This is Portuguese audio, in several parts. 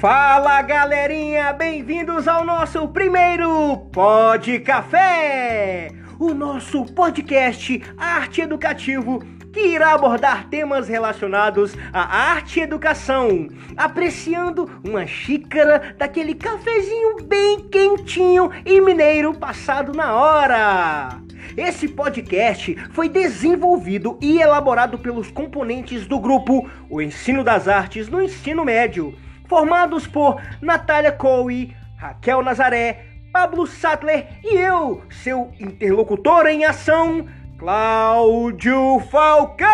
Fala galerinha, bem-vindos ao nosso primeiro Pod Café, o nosso podcast arte educativo que irá abordar temas relacionados à arte e educação, apreciando uma xícara daquele cafezinho bem quentinho e mineiro passado na hora. Esse podcast foi desenvolvido e elaborado pelos componentes do grupo O Ensino das Artes no Ensino Médio, formados por Natália Coe, Raquel Nazaré, Pablo Sattler e eu, seu interlocutor em ação, Cláudio Falcão.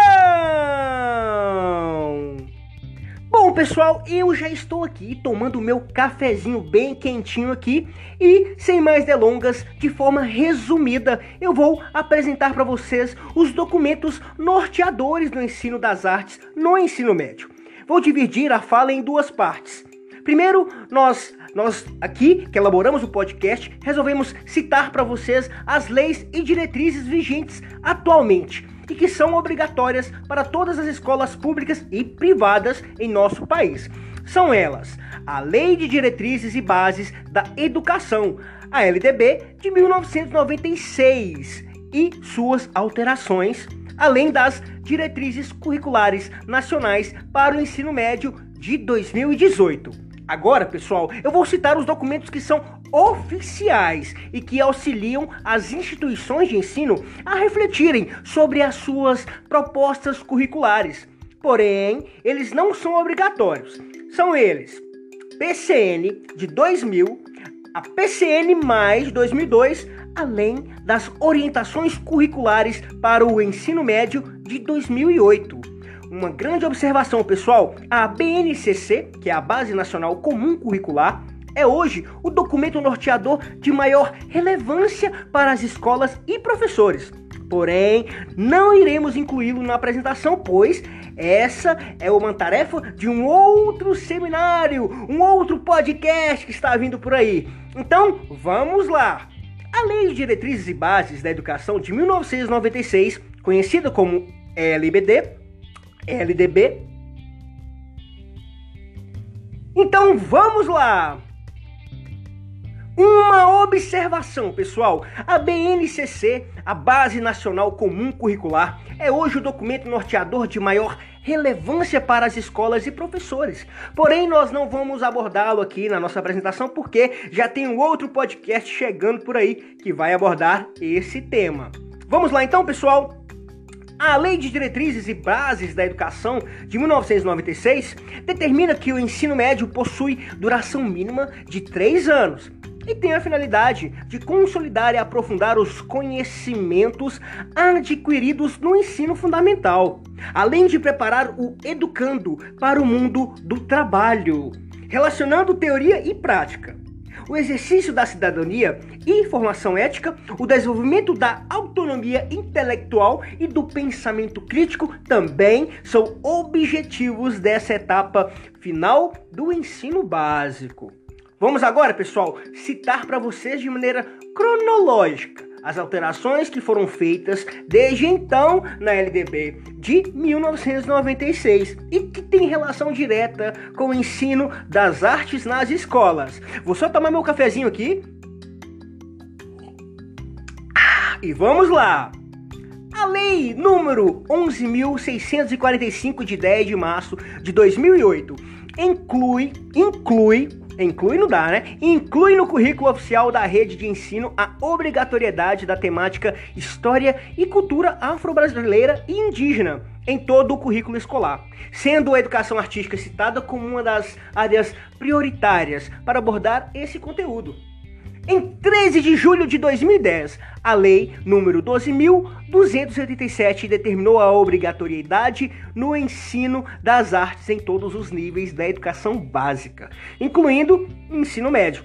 Bom, pessoal, eu já estou aqui tomando meu cafezinho bem quentinho aqui e, sem mais delongas, de forma resumida, eu vou apresentar para vocês os documentos norteadores do ensino das artes no ensino médio. Vou dividir a fala em duas partes. Primeiro, nós nós aqui que elaboramos o podcast resolvemos citar para vocês as leis e diretrizes vigentes atualmente e que são obrigatórias para todas as escolas públicas e privadas em nosso país. São elas: a Lei de Diretrizes e Bases da Educação, a LDB de 1996 e suas alterações, além das diretrizes curriculares nacionais para o ensino médio de 2018. Agora, pessoal, eu vou citar os documentos que são oficiais e que auxiliam as instituições de ensino a refletirem sobre as suas propostas curriculares. Porém, eles não são obrigatórios. São eles: PCN de 2000, a PCN mais 2002, além das orientações curriculares para o ensino médio de 2008 uma grande observação, pessoal. A BNCC, que é a Base Nacional Comum Curricular, é hoje o documento norteador de maior relevância para as escolas e professores. Porém, não iremos incluí-lo na apresentação, pois essa é uma tarefa de um outro seminário, um outro podcast que está vindo por aí. Então, vamos lá! A Lei de Diretrizes e Bases da Educação de 1996, conhecida como LBD, LDB. Então vamos lá! Uma observação, pessoal. A BNCC, a Base Nacional Comum Curricular, é hoje o documento norteador de maior relevância para as escolas e professores. Porém, nós não vamos abordá-lo aqui na nossa apresentação porque já tem um outro podcast chegando por aí que vai abordar esse tema. Vamos lá então, pessoal? A Lei de Diretrizes e Bases da Educação de 1996 determina que o ensino médio possui duração mínima de três anos e tem a finalidade de consolidar e aprofundar os conhecimentos adquiridos no ensino fundamental, além de preparar o educando para o mundo do trabalho, relacionando teoria e prática o exercício da cidadania e formação ética, o desenvolvimento da autonomia intelectual e do pensamento crítico também são objetivos dessa etapa final do ensino básico. Vamos agora, pessoal, citar para vocês de maneira cronológica as alterações que foram feitas desde então na LDB de 1996 e que tem relação direta com o ensino das artes nas escolas. Vou só tomar meu cafezinho aqui. Ah, e vamos lá! A lei número 11.645 de 10 de março de 2008 inclui, inclui Inclui não dá, né? Inclui no currículo oficial da rede de ensino a obrigatoriedade da temática História e Cultura Afro-Brasileira e Indígena em todo o currículo escolar, sendo a educação artística citada como uma das áreas prioritárias para abordar esse conteúdo. Em 13 de julho de 2010, a Lei número 12.287 determinou a obrigatoriedade no ensino das artes em todos os níveis da educação básica, incluindo ensino médio.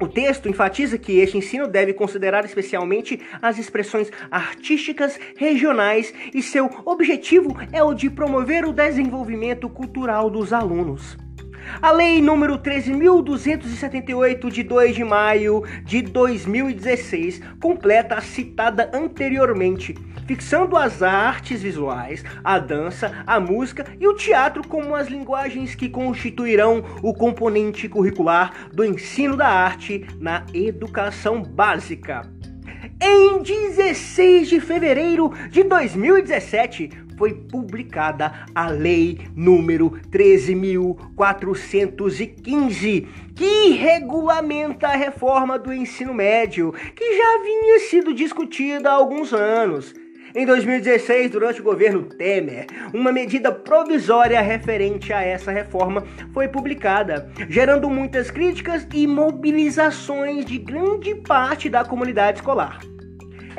O texto enfatiza que este ensino deve considerar especialmente as expressões artísticas regionais e seu objetivo é o de promover o desenvolvimento cultural dos alunos. A Lei número 13.278, de 2 de maio de 2016, completa a citada anteriormente, fixando as artes visuais, a dança, a música e o teatro como as linguagens que constituirão o componente curricular do ensino da arte na educação básica. Em 16 de fevereiro de 2017, foi publicada a Lei número 13.415, que regulamenta a reforma do ensino médio, que já vinha sido discutida há alguns anos. Em 2016, durante o governo Temer, uma medida provisória referente a essa reforma foi publicada, gerando muitas críticas e mobilizações de grande parte da comunidade escolar.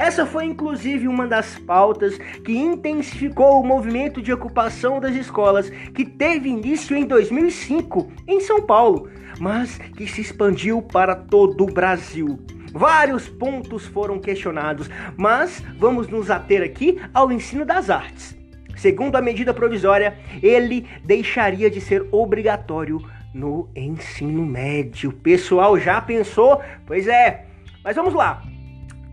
Essa foi inclusive uma das pautas que intensificou o movimento de ocupação das escolas que teve início em 2005 em São Paulo, mas que se expandiu para todo o Brasil. Vários pontos foram questionados, mas vamos nos ater aqui ao ensino das artes. Segundo a medida provisória, ele deixaria de ser obrigatório no ensino médio. Pessoal, já pensou? Pois é. Mas vamos lá.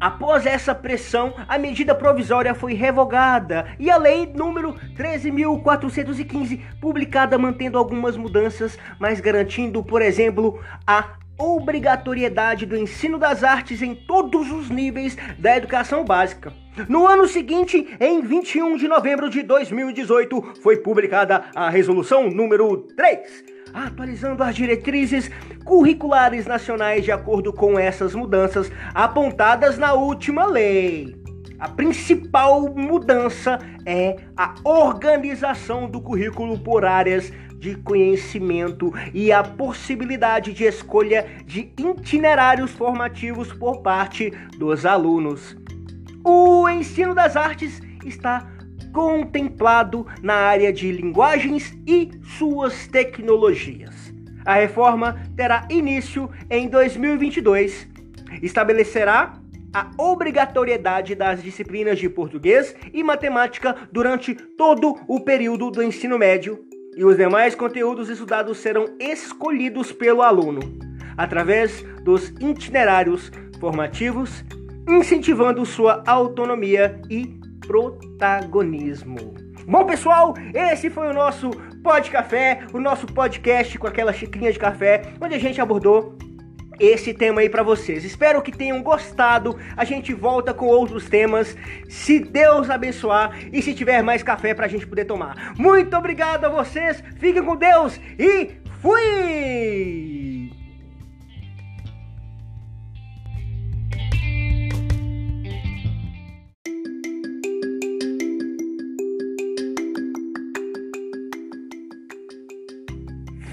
Após essa pressão, a medida provisória foi revogada e a lei número 13.415, publicada mantendo algumas mudanças, mas garantindo, por exemplo, a obrigatoriedade do ensino das artes em todos os níveis da educação básica. No ano seguinte, em 21 de novembro de 2018, foi publicada a resolução número 3, atualizando as diretrizes curriculares nacionais de acordo com essas mudanças apontadas na última lei. A principal mudança é a organização do currículo por áreas de conhecimento e a possibilidade de escolha de itinerários formativos por parte dos alunos. O ensino das artes está contemplado na área de linguagens e suas tecnologias. A reforma terá início em 2022. Estabelecerá a obrigatoriedade das disciplinas de português e matemática durante todo o período do ensino médio e os demais conteúdos estudados serão escolhidos pelo aluno através dos itinerários formativos, incentivando sua autonomia e protagonismo. Bom, pessoal, esse foi o nosso Pod Café, o nosso podcast com aquela xicrinha de café, onde a gente abordou esse tema aí para vocês. Espero que tenham gostado. A gente volta com outros temas, se Deus abençoar e se tiver mais café pra gente poder tomar. Muito obrigado a vocês. Fiquem com Deus e fui!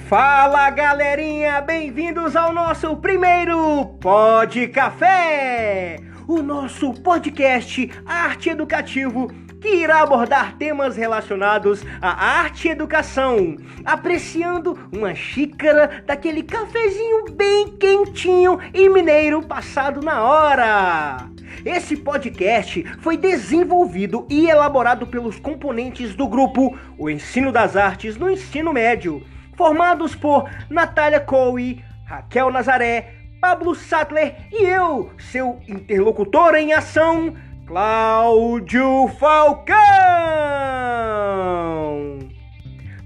Fala galerinha, bem-vindos ao nosso primeiro Pod Café, o nosso podcast arte educativo que irá abordar temas relacionados à arte e educação, apreciando uma xícara daquele cafezinho bem quentinho e mineiro passado na hora. Esse podcast foi desenvolvido e elaborado pelos componentes do grupo O Ensino das Artes no Ensino Médio formados por Natália Coe, Raquel Nazaré, Pablo Sattler e eu, seu interlocutor em ação, Cláudio Falcão.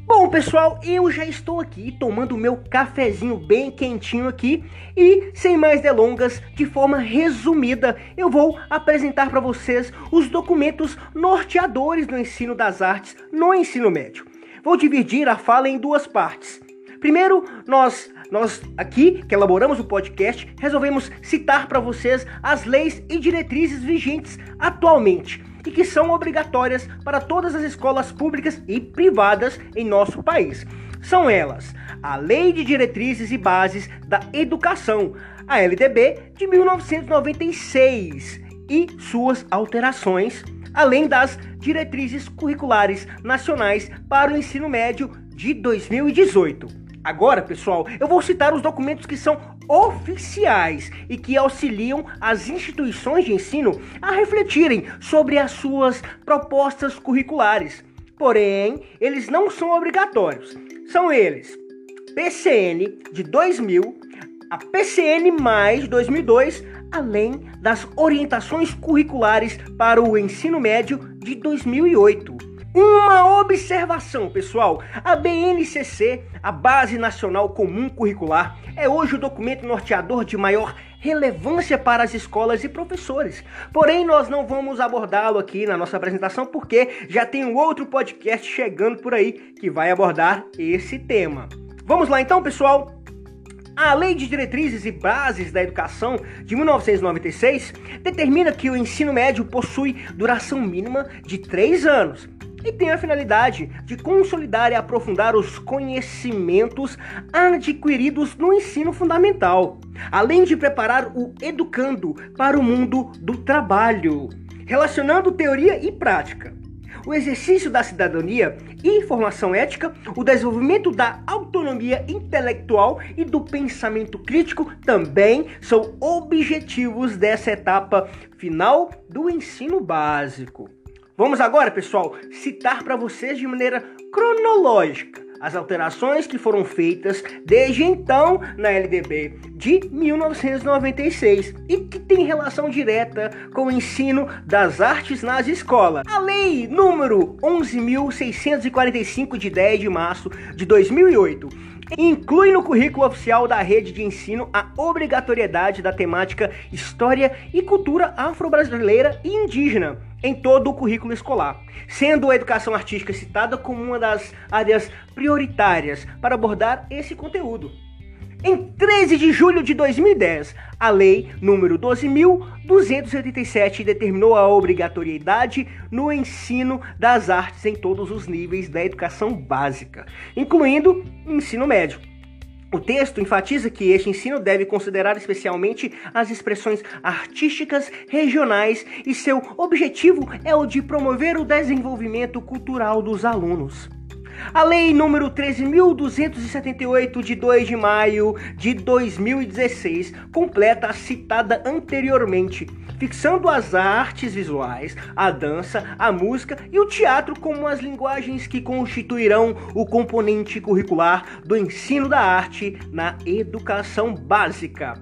Bom, pessoal, eu já estou aqui tomando meu cafezinho bem quentinho aqui e, sem mais delongas, de forma resumida, eu vou apresentar para vocês os documentos norteadores do ensino das artes no ensino médio. Vou dividir a fala em duas partes. Primeiro, nós nós aqui que elaboramos o podcast resolvemos citar para vocês as leis e diretrizes vigentes atualmente e que são obrigatórias para todas as escolas públicas e privadas em nosso país. São elas: a Lei de Diretrizes e Bases da Educação, a LDB de 1996 e suas alterações além das diretrizes curriculares nacionais para o ensino médio de 2018. Agora, pessoal, eu vou citar os documentos que são oficiais e que auxiliam as instituições de ensino a refletirem sobre as suas propostas curriculares. Porém, eles não são obrigatórios. São eles: PCN de 2000, a PCN mais 2002, além das orientações curriculares para o ensino médio de 2008. Uma observação, pessoal: a BNCC, a Base Nacional Comum Curricular, é hoje o documento norteador de maior relevância para as escolas e professores. Porém, nós não vamos abordá-lo aqui na nossa apresentação porque já tem um outro podcast chegando por aí que vai abordar esse tema. Vamos lá então, pessoal? A Lei de Diretrizes e Bases da Educação de 1996 determina que o ensino médio possui duração mínima de três anos e tem a finalidade de consolidar e aprofundar os conhecimentos adquiridos no ensino fundamental, além de preparar o educando para o mundo do trabalho, relacionando teoria e prática o exercício da cidadania e formação ética, o desenvolvimento da autonomia intelectual e do pensamento crítico também são objetivos dessa etapa final do ensino básico. Vamos agora, pessoal, citar para vocês de maneira cronológica as alterações que foram feitas desde então na LDB de 1996 e que tem relação direta com o ensino das artes nas escolas. A lei número 11.645 de 10 de março de 2008 inclui no currículo oficial da rede de ensino a obrigatoriedade da temática História e Cultura Afro-Brasileira e Indígena em todo o currículo escolar, sendo a educação artística citada como uma das áreas prioritárias para abordar esse conteúdo. Em 13 de julho de 2010, a Lei número 12.287 determinou a obrigatoriedade no ensino das artes em todos os níveis da educação básica, incluindo ensino médio. O texto enfatiza que este ensino deve considerar especialmente as expressões artísticas regionais e seu objetivo é o de promover o desenvolvimento cultural dos alunos. A Lei número 13.278, de 2 de maio de 2016, completa a citada anteriormente, fixando as artes visuais, a dança, a música e o teatro como as linguagens que constituirão o componente curricular do ensino da arte na educação básica.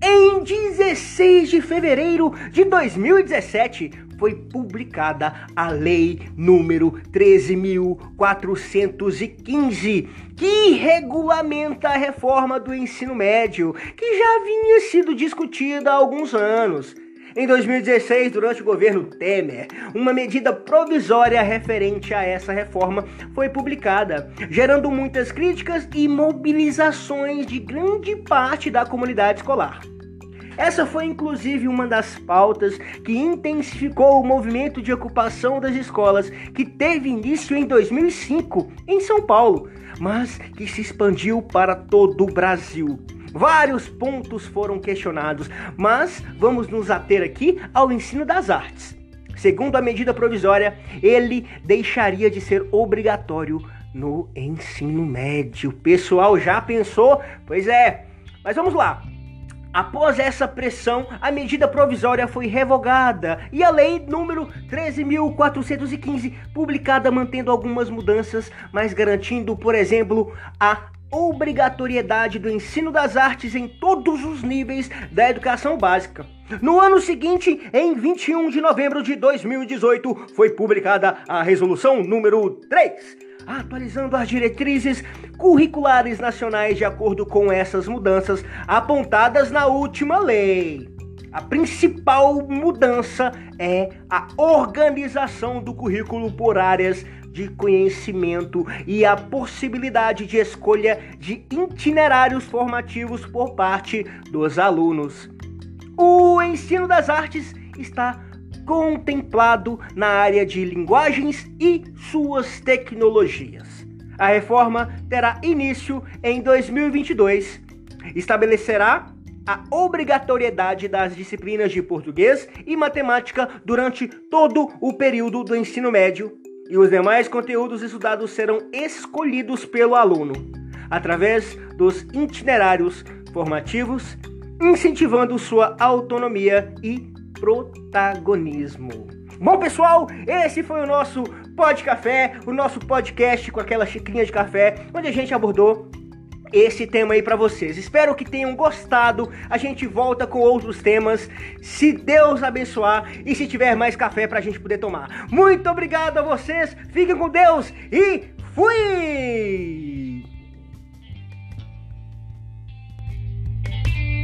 Em 16 de fevereiro de 2017, foi publicada a Lei número 13.415, que regulamenta a reforma do ensino médio, que já vinha sido discutida há alguns anos. Em 2016, durante o governo Temer, uma medida provisória referente a essa reforma foi publicada, gerando muitas críticas e mobilizações de grande parte da comunidade escolar. Essa foi inclusive uma das pautas que intensificou o movimento de ocupação das escolas que teve início em 2005 em São Paulo, mas que se expandiu para todo o Brasil. Vários pontos foram questionados, mas vamos nos ater aqui ao ensino das artes. Segundo a medida provisória, ele deixaria de ser obrigatório no ensino médio. O pessoal já pensou? Pois é. Mas vamos lá. Após essa pressão, a medida provisória foi revogada e a lei número 13.415, publicada mantendo algumas mudanças, mas garantindo, por exemplo, a obrigatoriedade do ensino das artes em todos os níveis da educação básica. No ano seguinte, em 21 de novembro de 2018, foi publicada a resolução número 3 atualizando as diretrizes curriculares nacionais de acordo com essas mudanças apontadas na última lei. A principal mudança é a organização do currículo por áreas de conhecimento e a possibilidade de escolha de itinerários formativos por parte dos alunos. O ensino das artes está contemplado na área de linguagens e suas tecnologias. A reforma terá início em 2022. Estabelecerá a obrigatoriedade das disciplinas de português e matemática durante todo o período do ensino médio e os demais conteúdos estudados serão escolhidos pelo aluno através dos itinerários formativos, incentivando sua autonomia e protagonismo. Bom, pessoal, esse foi o nosso Pod Café, o nosso podcast com aquela xicrinha de café, onde a gente abordou esse tema aí para vocês. Espero que tenham gostado. A gente volta com outros temas, se Deus abençoar e se tiver mais café pra gente poder tomar. Muito obrigado a vocês. Fiquem com Deus e fui!